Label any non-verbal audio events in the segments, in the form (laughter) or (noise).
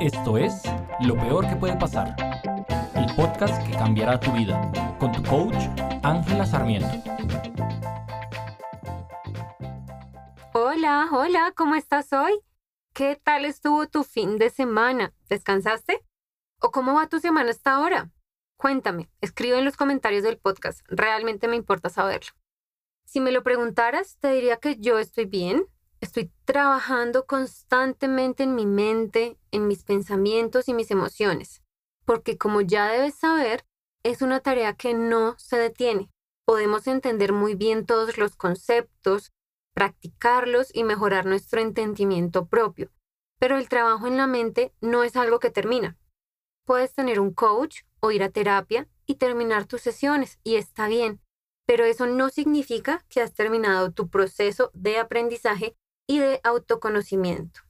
Esto es Lo Peor que puede pasar, el podcast que cambiará tu vida, con tu coach Ángela Sarmiento. Hola, hola, ¿cómo estás hoy? ¿Qué tal estuvo tu fin de semana? ¿Descansaste? ¿O cómo va tu semana hasta ahora? Cuéntame, escribe en los comentarios del podcast, realmente me importa saberlo. Si me lo preguntaras, te diría que yo estoy bien, estoy trabajando constantemente en mi mente, en mis pensamientos y mis emociones, porque como ya debes saber, es una tarea que no se detiene. Podemos entender muy bien todos los conceptos, practicarlos y mejorar nuestro entendimiento propio. Pero el trabajo en la mente no es algo que termina. Puedes tener un coach o ir a terapia y terminar tus sesiones y está bien, pero eso no significa que has terminado tu proceso de aprendizaje y de autoconocimiento.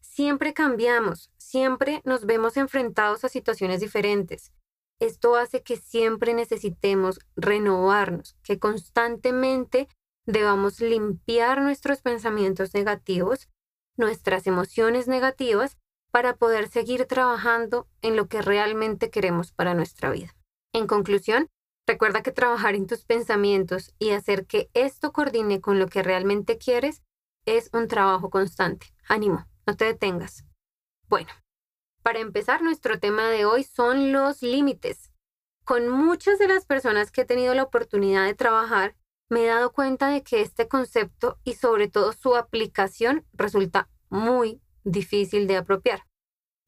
Siempre cambiamos, siempre nos vemos enfrentados a situaciones diferentes. Esto hace que siempre necesitemos renovarnos, que constantemente debamos limpiar nuestros pensamientos negativos, nuestras emociones negativas, para poder seguir trabajando en lo que realmente queremos para nuestra vida. En conclusión, recuerda que trabajar en tus pensamientos y hacer que esto coordine con lo que realmente quieres es un trabajo constante. Ánimo, no te detengas. Bueno, para empezar, nuestro tema de hoy son los límites. Con muchas de las personas que he tenido la oportunidad de trabajar, me he dado cuenta de que este concepto y sobre todo su aplicación resulta muy difícil de apropiar.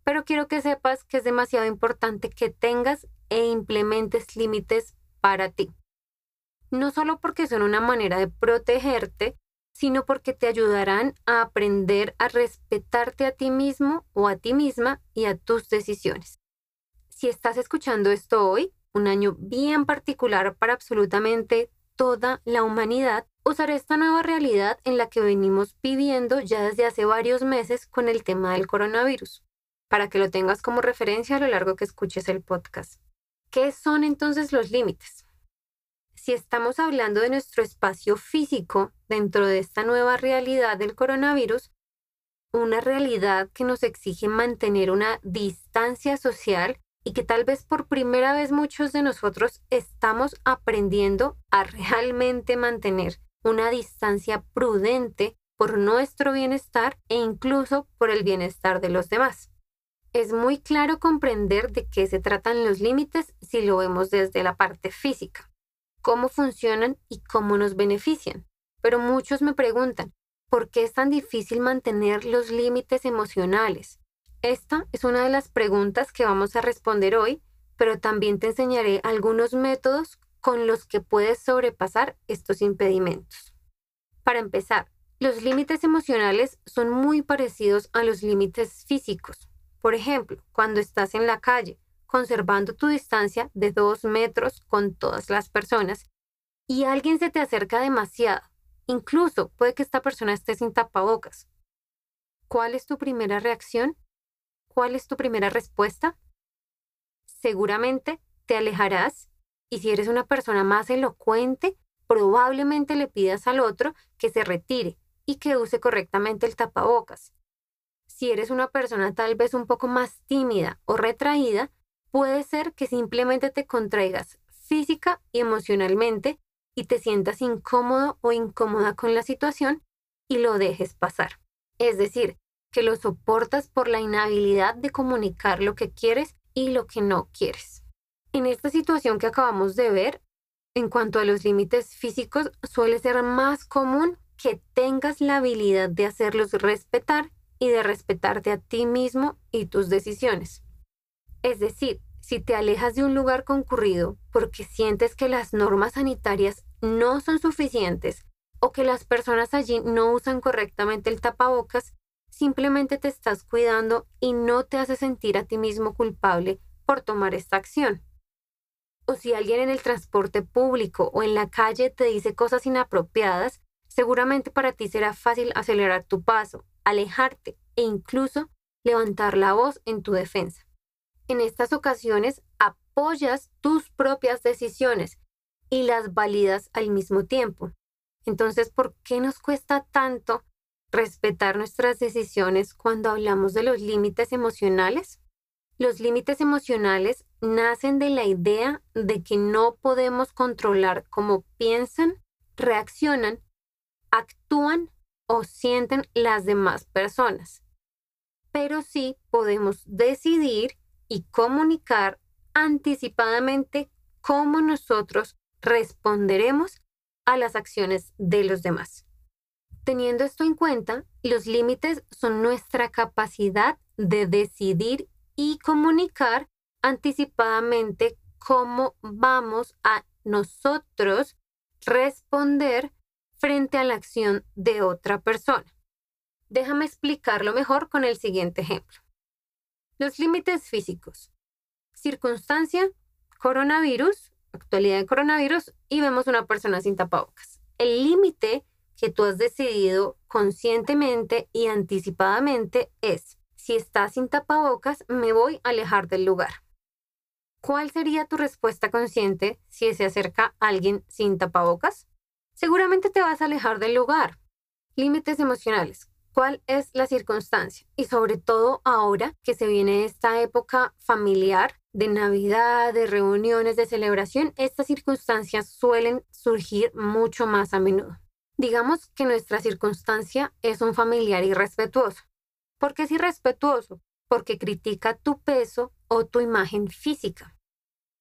Pero quiero que sepas que es demasiado importante que tengas e implementes límites para ti. No solo porque son una manera de protegerte, sino porque te ayudarán a aprender a respetarte a ti mismo o a ti misma y a tus decisiones. Si estás escuchando esto hoy, un año bien particular para absolutamente toda la humanidad, usaré esta nueva realidad en la que venimos viviendo ya desde hace varios meses con el tema del coronavirus, para que lo tengas como referencia a lo largo que escuches el podcast. ¿Qué son entonces los límites? Si estamos hablando de nuestro espacio físico dentro de esta nueva realidad del coronavirus, una realidad que nos exige mantener una distancia social y que tal vez por primera vez muchos de nosotros estamos aprendiendo a realmente mantener una distancia prudente por nuestro bienestar e incluso por el bienestar de los demás. Es muy claro comprender de qué se tratan los límites si lo vemos desde la parte física, cómo funcionan y cómo nos benefician. Pero muchos me preguntan, ¿por qué es tan difícil mantener los límites emocionales? Esta es una de las preguntas que vamos a responder hoy, pero también te enseñaré algunos métodos con los que puedes sobrepasar estos impedimentos. Para empezar, los límites emocionales son muy parecidos a los límites físicos. Por ejemplo, cuando estás en la calle, conservando tu distancia de dos metros con todas las personas, y alguien se te acerca demasiado, incluso puede que esta persona esté sin tapabocas. ¿Cuál es tu primera reacción? ¿Cuál es tu primera respuesta? Seguramente te alejarás y si eres una persona más elocuente, probablemente le pidas al otro que se retire y que use correctamente el tapabocas. Si eres una persona tal vez un poco más tímida o retraída, puede ser que simplemente te contraigas física y emocionalmente y te sientas incómodo o incómoda con la situación y lo dejes pasar. Es decir, que lo soportas por la inhabilidad de comunicar lo que quieres y lo que no quieres. En esta situación que acabamos de ver, en cuanto a los límites físicos, suele ser más común que tengas la habilidad de hacerlos respetar y de respetarte a ti mismo y tus decisiones. Es decir, si te alejas de un lugar concurrido porque sientes que las normas sanitarias no son suficientes o que las personas allí no usan correctamente el tapabocas, simplemente te estás cuidando y no te hace sentir a ti mismo culpable por tomar esta acción. O si alguien en el transporte público o en la calle te dice cosas inapropiadas, seguramente para ti será fácil acelerar tu paso, alejarte e incluso levantar la voz en tu defensa. En estas ocasiones apoyas tus propias decisiones y las validas al mismo tiempo. Entonces, ¿por qué nos cuesta tanto respetar nuestras decisiones cuando hablamos de los límites emocionales? Los límites emocionales nacen de la idea de que no podemos controlar cómo piensan, reaccionan, actúan o sienten las demás personas. Pero sí podemos decidir y comunicar anticipadamente cómo nosotros responderemos a las acciones de los demás. Teniendo esto en cuenta, los límites son nuestra capacidad de decidir y comunicar anticipadamente cómo vamos a nosotros responder frente a la acción de otra persona. Déjame explicarlo mejor con el siguiente ejemplo. Los límites físicos. Circunstancia, coronavirus, actualidad de coronavirus y vemos una persona sin tapabocas. El límite que tú has decidido conscientemente y anticipadamente es, si estás sin tapabocas, me voy a alejar del lugar. ¿Cuál sería tu respuesta consciente si se acerca alguien sin tapabocas? Seguramente te vas a alejar del lugar. Límites emocionales. ¿Cuál es la circunstancia? Y sobre todo ahora que se viene esta época familiar de Navidad, de reuniones, de celebración, estas circunstancias suelen surgir mucho más a menudo. Digamos que nuestra circunstancia es un familiar irrespetuoso. ¿Por qué es irrespetuoso? Porque critica tu peso o tu imagen física.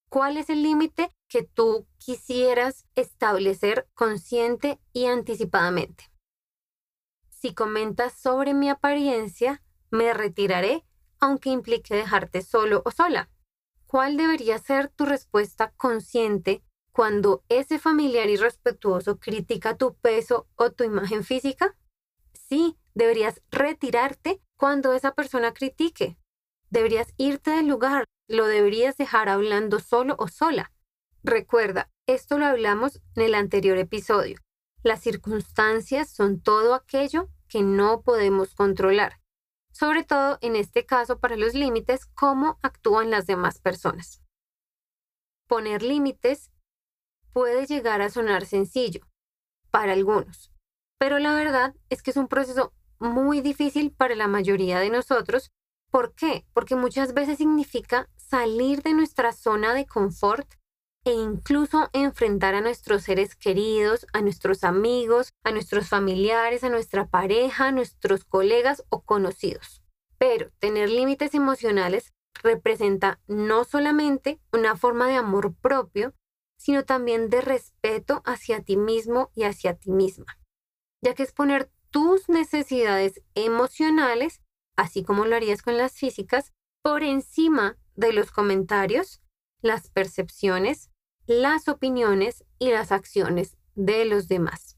¿Cuál es el límite que tú quisieras establecer consciente y anticipadamente? Si comentas sobre mi apariencia, me retiraré aunque implique dejarte solo o sola. ¿Cuál debería ser tu respuesta consciente cuando ese familiar irrespetuoso critica tu peso o tu imagen física? Sí, deberías retirarte cuando esa persona critique. Deberías irte del lugar, lo deberías dejar hablando solo o sola. Recuerda, esto lo hablamos en el anterior episodio. Las circunstancias son todo aquello que no podemos controlar, sobre todo en este caso para los límites, cómo actúan las demás personas. Poner límites puede llegar a sonar sencillo para algunos, pero la verdad es que es un proceso muy difícil para la mayoría de nosotros. ¿Por qué? Porque muchas veces significa salir de nuestra zona de confort e incluso enfrentar a nuestros seres queridos, a nuestros amigos, a nuestros familiares, a nuestra pareja, a nuestros colegas o conocidos. Pero tener límites emocionales representa no solamente una forma de amor propio, sino también de respeto hacia ti mismo y hacia ti misma, ya que es poner tus necesidades emocionales, así como lo harías con las físicas, por encima de los comentarios, las percepciones, las opiniones y las acciones de los demás.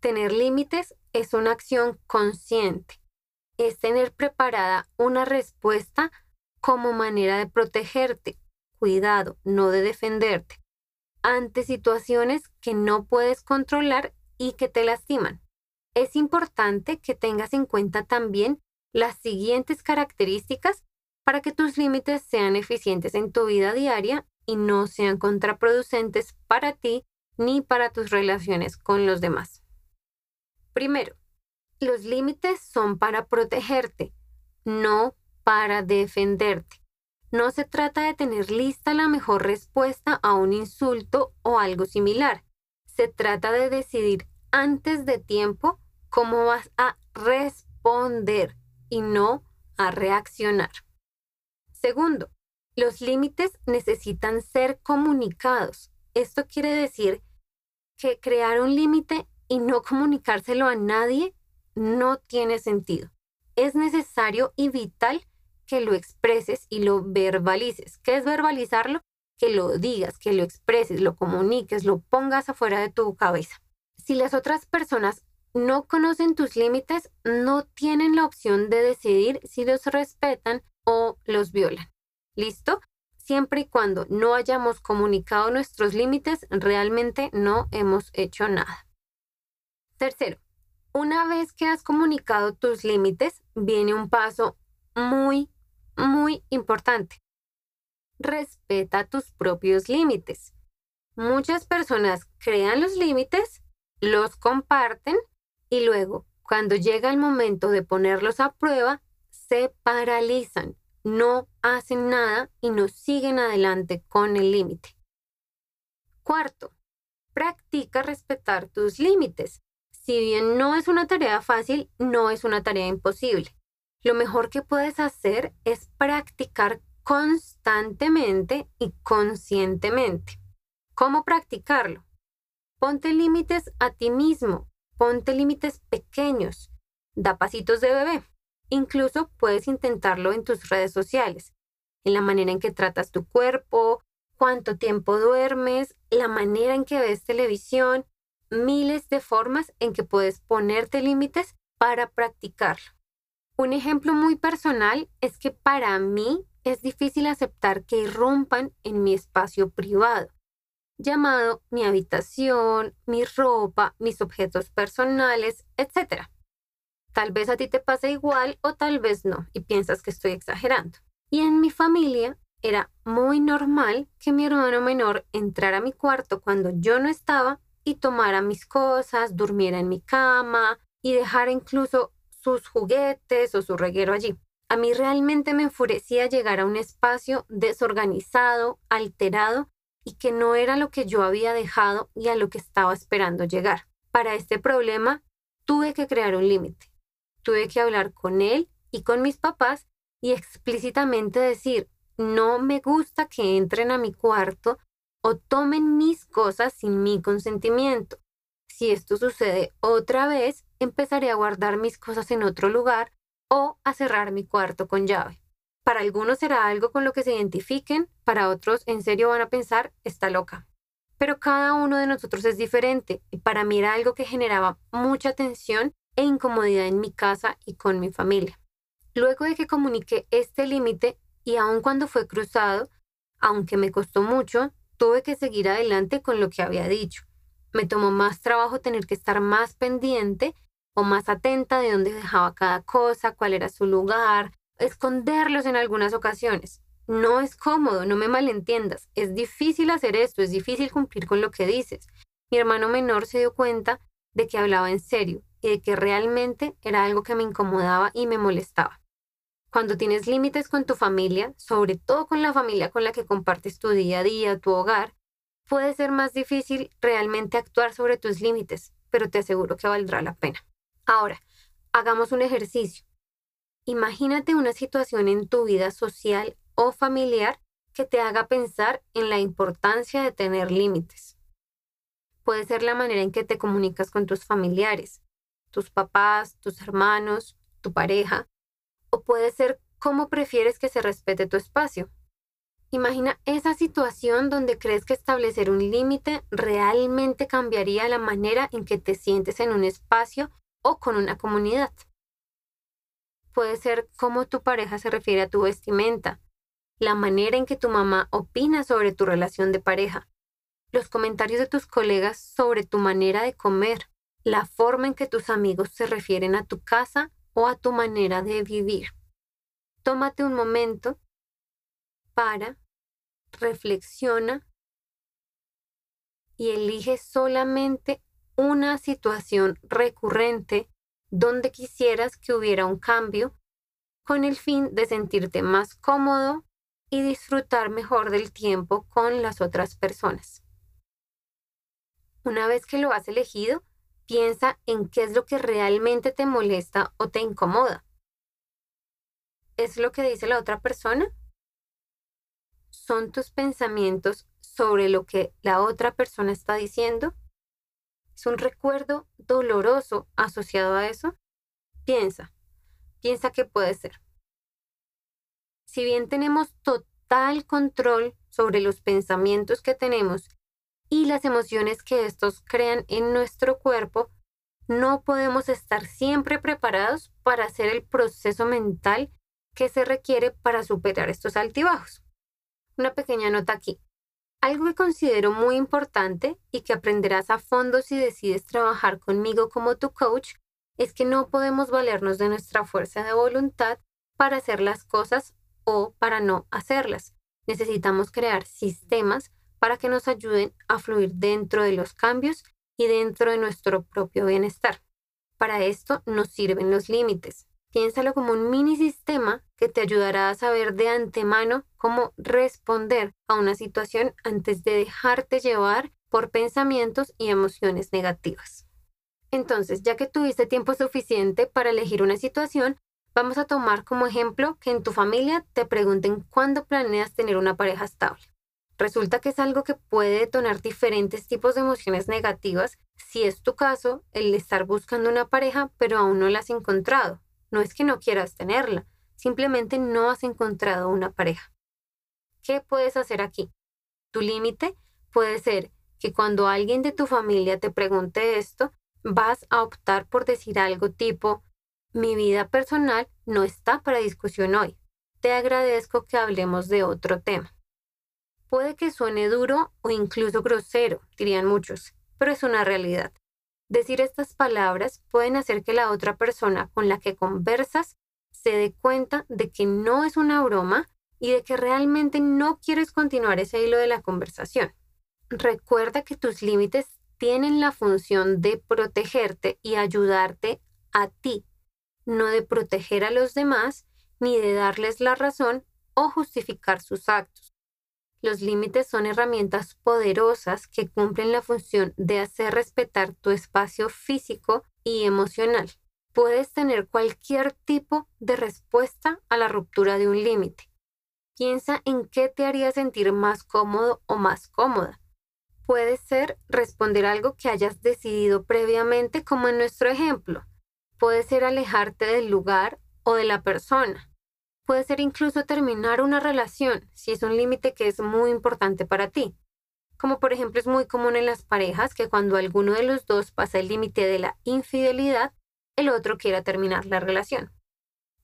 Tener límites es una acción consciente, es tener preparada una respuesta como manera de protegerte, cuidado, no de defenderte, ante situaciones que no puedes controlar y que te lastiman. Es importante que tengas en cuenta también las siguientes características para que tus límites sean eficientes en tu vida diaria y no sean contraproducentes para ti ni para tus relaciones con los demás. Primero, los límites son para protegerte, no para defenderte. No se trata de tener lista la mejor respuesta a un insulto o algo similar. Se trata de decidir antes de tiempo cómo vas a responder y no a reaccionar. Segundo, los límites necesitan ser comunicados. Esto quiere decir que crear un límite y no (laughs) comunicárselo a nadie no tiene sentido. Es necesario y vital que lo expreses y lo verbalices. ¿Qué es verbalizarlo? Que lo digas, que lo expreses, lo comuniques, lo pongas afuera de tu cabeza. Si las otras personas no conocen tus límites, no tienen la opción de decidir si los respetan o los violan. ¿Listo? Siempre y cuando no hayamos comunicado nuestros límites, realmente no hemos hecho nada. Tercero, una vez que has comunicado tus límites, viene un paso muy, muy importante. Respeta tus propios límites. Muchas personas crean los límites, los comparten y luego, Cuando llega el momento de ponerlos a prueba, se paralizan, no hacen nada y no siguen adelante con el límite. Cuarto, practica respetar tus límites. Si bien no es una tarea fácil, no es una tarea imposible. Lo mejor que puedes hacer es practicar constantemente y conscientemente. ¿Cómo practicarlo? Ponte límites a ti mismo, ponte límites pequeños, da pasitos de bebé. Incluso puedes intentarlo en tus redes sociales, en la manera en que tratas tu cuerpo, cuánto tiempo duermes, la manera en que ves televisión, miles de formas en que puedes ponerte límites para practicarlo. Un ejemplo muy personal es que para mí es difícil aceptar que irrumpan en mi espacio privado, llamado mi habitación, mi ropa, mis objetos personales, etc. Tal vez a ti te pase igual o tal vez no y piensas que estoy exagerando. Y en mi familia era muy normal que mi hermano menor entrara a mi cuarto cuando yo no estaba y tomara mis cosas, durmiera en mi cama y dejara incluso sus juguetes o su reguero allí. A mí realmente me enfurecía llegar a un espacio desorganizado, alterado y que no era lo que yo había dejado y a lo que estaba esperando llegar. Para este problema tuve que crear un límite tuve que hablar con él y con mis papás y explícitamente decir, no me gusta que entren a mi cuarto o tomen mis cosas sin mi consentimiento. Si esto sucede otra vez, empezaré a guardar mis cosas en otro lugar o a cerrar mi cuarto con llave. Para algunos será algo con lo que se identifiquen, para otros en serio van a pensar, está loca. Pero cada uno de nosotros es diferente y para mí era algo que generaba mucha tensión e incomodidad en mi casa y con mi familia. Luego de que comuniqué este límite y aun cuando fue cruzado, aunque me costó mucho, tuve que seguir adelante con lo que había dicho. Me tomó más trabajo tener que estar más pendiente o más atenta de dónde dejaba cada cosa, cuál era su lugar, esconderlos en algunas ocasiones. No es cómodo, no me malentiendas. Es difícil hacer esto, es difícil cumplir con lo que dices. Mi hermano menor se dio cuenta de que hablaba en serio de que realmente era algo que me incomodaba y me molestaba. Cuando tienes límites con tu familia, sobre todo con la familia con la que compartes tu día a día, tu hogar, puede ser más difícil realmente actuar sobre tus límites, pero te aseguro que valdrá la pena. Ahora, hagamos un ejercicio. Imagínate una situación en tu vida social o familiar que te haga pensar en la importancia de tener límites. Puede ser la manera en que te comunicas con tus familiares, tus papás, tus hermanos, tu pareja, o puede ser cómo prefieres que se respete tu espacio. Imagina esa situación donde crees que establecer un límite realmente cambiaría la manera en que te sientes en un espacio o con una comunidad. Puede ser cómo tu pareja se refiere a tu vestimenta, la manera en que tu mamá opina sobre tu relación de pareja, los comentarios de tus colegas sobre tu manera de comer, la forma en que tus amigos se refieren a tu casa o a tu manera de vivir. Tómate un momento para, reflexiona y elige solamente una situación recurrente donde quisieras que hubiera un cambio con el fin de sentirte más cómodo y disfrutar mejor del tiempo con las otras personas. Una vez que lo has elegido, Piensa en qué es lo que realmente te molesta o te incomoda. ¿Es lo que dice la otra persona? ¿Son tus pensamientos sobre lo que la otra persona está diciendo? ¿Es un recuerdo doloroso asociado a eso? Piensa, piensa qué puede ser. Si bien tenemos total control sobre los pensamientos que tenemos y las emociones que estos crean en nuestro cuerpo, no podemos estar siempre preparados para hacer el proceso mental que se requiere para superar estos altibajos. Una pequeña nota aquí. Algo que considero muy importante y que aprenderás a fondo si decides trabajar conmigo como tu coach es que no podemos valernos de nuestra fuerza de voluntad para hacer las cosas o para no hacerlas. Necesitamos crear sistemas para que nos ayuden a fluir dentro de los cambios y dentro de nuestro propio bienestar. Para esto nos sirven los límites. Piénsalo como un mini sistema que te ayudará a saber de antemano cómo responder a una situación antes de dejarte llevar por pensamientos y emociones negativas. Entonces, ya que tuviste tiempo suficiente para elegir una situación, vamos a tomar como ejemplo que en tu familia te pregunten cuándo planeas tener una pareja estable. Resulta que es algo que puede detonar diferentes tipos de emociones negativas si es tu caso el estar buscando una pareja pero aún no la has encontrado. No es que no quieras tenerla, simplemente no has encontrado una pareja. ¿Qué puedes hacer aquí? Tu límite puede ser que cuando alguien de tu familia te pregunte esto, vas a optar por decir algo tipo, mi vida personal no está para discusión hoy. Te agradezco que hablemos de otro tema. Puede que suene duro o incluso grosero, dirían muchos, pero es una realidad. Decir estas palabras pueden hacer que la otra persona con la que conversas se dé cuenta de que no es una broma y de que realmente no quieres continuar ese hilo de la conversación. Recuerda que tus límites tienen la función de protegerte y ayudarte a ti, no de proteger a los demás ni de darles la razón o justificar sus actos. Los límites son herramientas poderosas que cumplen la función de hacer respetar tu espacio físico y emocional. Puedes tener cualquier tipo de respuesta a la ruptura de un límite. Piensa en qué te haría sentir más cómodo o más cómoda. Puede ser responder algo que hayas decidido previamente, como en nuestro ejemplo. Puede ser alejarte del lugar o de la persona. Puede ser incluso terminar una relación si es un límite que es muy importante para ti. Como por ejemplo es muy común en las parejas que cuando alguno de los dos pasa el límite de la infidelidad, el otro quiera terminar la relación.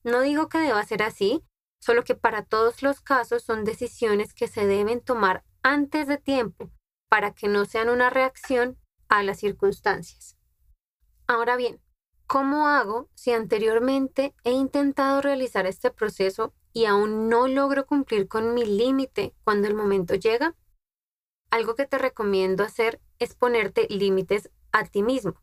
No digo que deba ser así, solo que para todos los casos son decisiones que se deben tomar antes de tiempo para que no sean una reacción a las circunstancias. Ahora bien, ¿Cómo hago si anteriormente he intentado realizar este proceso y aún no logro cumplir con mi límite cuando el momento llega? Algo que te recomiendo hacer es ponerte límites a ti mismo.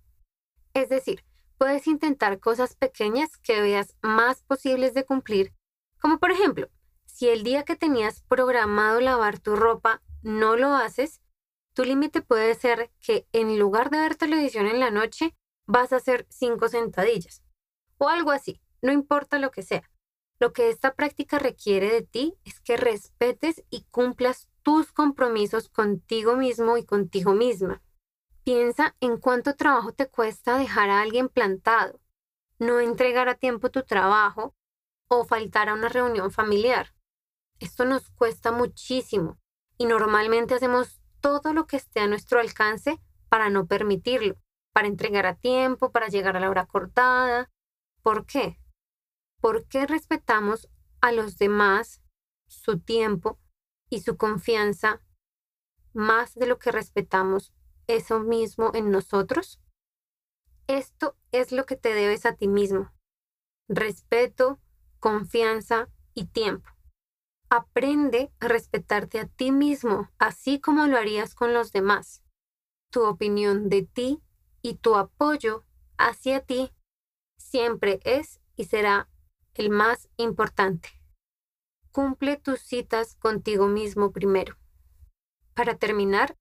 Es decir, puedes intentar cosas pequeñas que veas más posibles de cumplir, como por ejemplo, si el día que tenías programado lavar tu ropa no lo haces, tu límite puede ser que en lugar de ver televisión en la noche, vas a hacer cinco sentadillas o algo así, no importa lo que sea. Lo que esta práctica requiere de ti es que respetes y cumplas tus compromisos contigo mismo y contigo misma. Piensa en cuánto trabajo te cuesta dejar a alguien plantado, no entregar a tiempo tu trabajo o faltar a una reunión familiar. Esto nos cuesta muchísimo y normalmente hacemos todo lo que esté a nuestro alcance para no permitirlo para entregar a tiempo, para llegar a la hora cortada. ¿Por qué? ¿Por qué respetamos a los demás su tiempo y su confianza más de lo que respetamos eso mismo en nosotros? Esto es lo que te debes a ti mismo. Respeto, confianza y tiempo. Aprende a respetarte a ti mismo, así como lo harías con los demás. Tu opinión de ti y tu apoyo hacia ti siempre es y será el más importante. Cumple tus citas contigo mismo primero. Para terminar,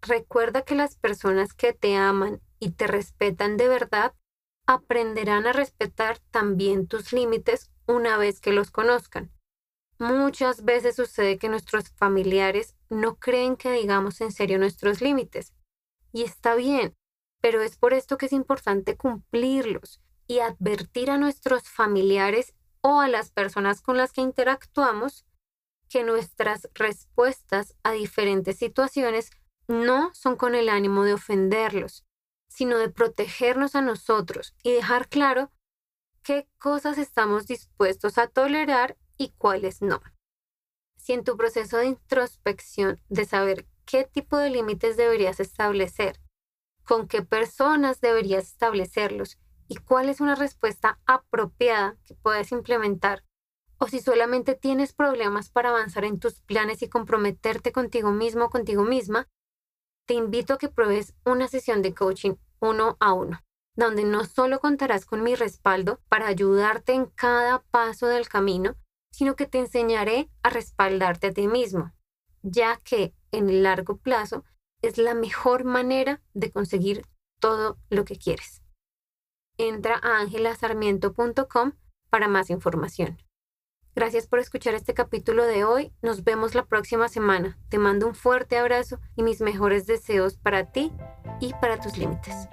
recuerda que las personas que te aman y te respetan de verdad aprenderán a respetar también tus límites una vez que los conozcan. Muchas veces sucede que nuestros familiares no creen que digamos en serio nuestros límites. Y está bien, pero es por esto que es importante cumplirlos y advertir a nuestros familiares o a las personas con las que interactuamos que nuestras respuestas a diferentes situaciones no son con el ánimo de ofenderlos, sino de protegernos a nosotros y dejar claro qué cosas estamos dispuestos a tolerar y cuáles no. Si en tu proceso de introspección de saber qué tipo de límites deberías establecer con qué personas deberías establecerlos y cuál es una respuesta apropiada que puedes implementar. O si solamente tienes problemas para avanzar en tus planes y comprometerte contigo mismo o contigo misma, te invito a que pruebes una sesión de coaching uno a uno, donde no solo contarás con mi respaldo para ayudarte en cada paso del camino, sino que te enseñaré a respaldarte a ti mismo, ya que en el largo plazo es la mejor manera de conseguir todo lo que quieres. Entra a angelasarmiento.com para más información. Gracias por escuchar este capítulo de hoy. Nos vemos la próxima semana. Te mando un fuerte abrazo y mis mejores deseos para ti y para tus límites.